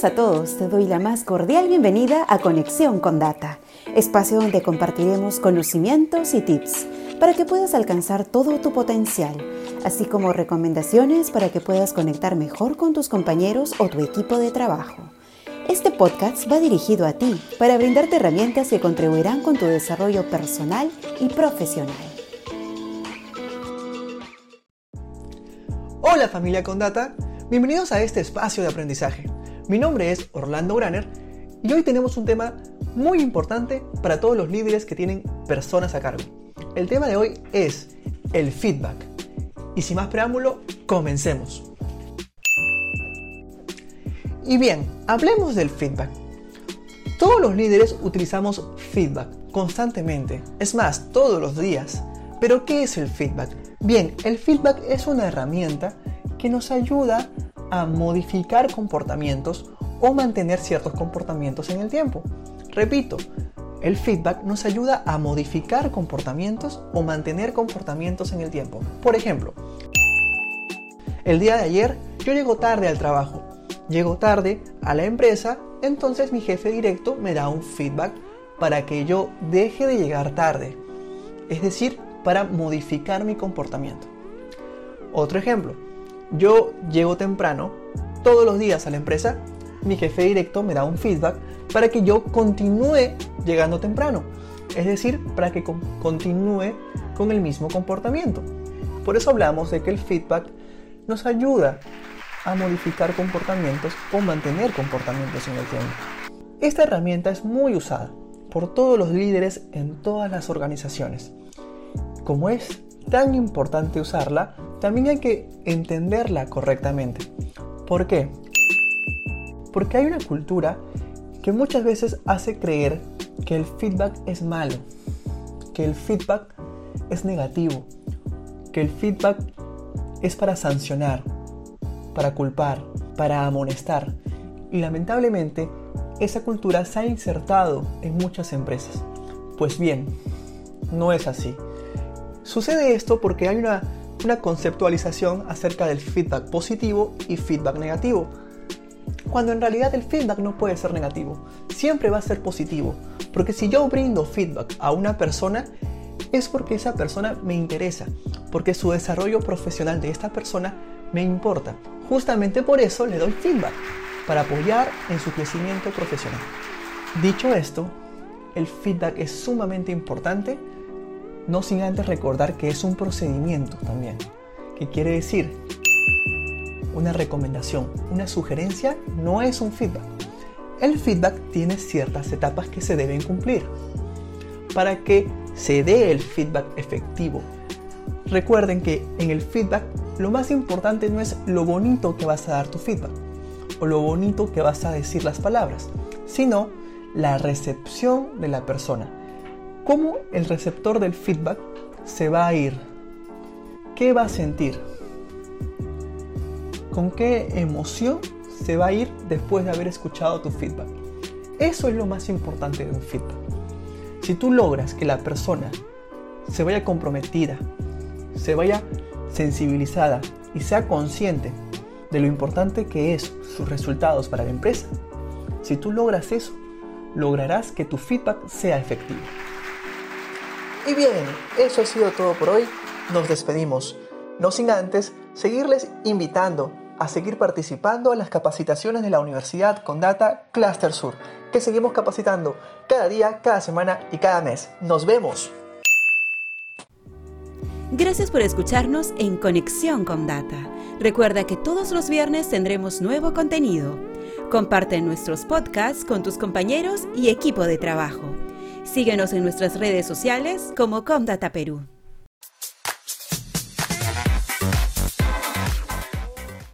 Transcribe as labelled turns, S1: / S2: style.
S1: A todos, te doy la más cordial bienvenida a Conexión con Data, espacio donde compartiremos conocimientos y tips para que puedas alcanzar todo tu potencial, así como recomendaciones para que puedas conectar mejor con tus compañeros o tu equipo de trabajo. Este podcast va dirigido a ti para brindarte herramientas que contribuirán con tu desarrollo personal y profesional.
S2: Hola familia con Data, bienvenidos a este espacio de aprendizaje. Mi nombre es Orlando Graner y hoy tenemos un tema muy importante para todos los líderes que tienen personas a cargo. El tema de hoy es el feedback. Y sin más preámbulo, comencemos. Y bien, hablemos del feedback. Todos los líderes utilizamos feedback constantemente, es más, todos los días. Pero ¿qué es el feedback? Bien, el feedback es una herramienta que nos ayuda a modificar comportamientos o mantener ciertos comportamientos en el tiempo. Repito, el feedback nos ayuda a modificar comportamientos o mantener comportamientos en el tiempo. Por ejemplo, el día de ayer yo llego tarde al trabajo, llego tarde a la empresa, entonces mi jefe directo me da un feedback para que yo deje de llegar tarde. Es decir, para modificar mi comportamiento. Otro ejemplo, yo llego temprano todos los días a la empresa, mi jefe directo me da un feedback para que yo continúe llegando temprano. Es decir, para que continúe con el mismo comportamiento. Por eso hablamos de que el feedback nos ayuda a modificar comportamientos o mantener comportamientos en el tiempo. Esta herramienta es muy usada por todos los líderes en todas las organizaciones. Como es tan importante usarla, también hay que entenderla correctamente. ¿Por qué? Porque hay una cultura que muchas veces hace creer que el feedback es malo, que el feedback es negativo, que el feedback es para sancionar, para culpar, para amonestar. Y lamentablemente esa cultura se ha insertado en muchas empresas. Pues bien, no es así. Sucede esto porque hay una, conceptualización acerca del feedback positivo y feedback negativo. Cuando en realidad el feedback no puede ser negativo, siempre va a ser positivo. Porque si yo brindo feedback a una persona, es porque esa persona me interesa, porque su desarrollo profesional de esta persona me importa. Justamente por eso le doy feedback, para apoyar en su crecimiento profesional. Dicho esto, el feedback es sumamente importante no sin antes recordar que es un procedimiento también. ¿Qué quiere decir? Una recomendación, una sugerencia no es un feedback. El feedback tiene ciertas etapas que se deben cumplir para que se dé el feedback efectivo. Recuerden que en el feedback lo más importante no es lo bonito que vas a dar tu feedback o lo bonito que vas a decir las palabras, sino la recepción de la persona cómo el receptor del feedback se va a ir, qué va a sentir, con qué emoción se va a ir después de haber escuchado tu feedback. Eso es lo más importante de un feedback. Si tú logras que la persona se vaya comprometida, se vaya sensibilizada y sea consciente de lo importante que es sus resultados para la empresa, si tú logras eso, lograrás que tu feedback sea efectivo. Y bien, eso ha sido todo por hoy. Nos despedimos. No sin antes seguirles invitando a seguir participando en las capacitaciones de la Universidad Condata Cluster Sur, que seguimos capacitando cada día, cada semana y cada mes. Nos vemos.
S1: Gracias por escucharnos en Conexión con Data. Recuerda que todos los viernes tendremos nuevo contenido. Comparte nuestros podcasts con tus compañeros y equipo de trabajo. Síguenos en nuestras redes sociales como Comdata Perú.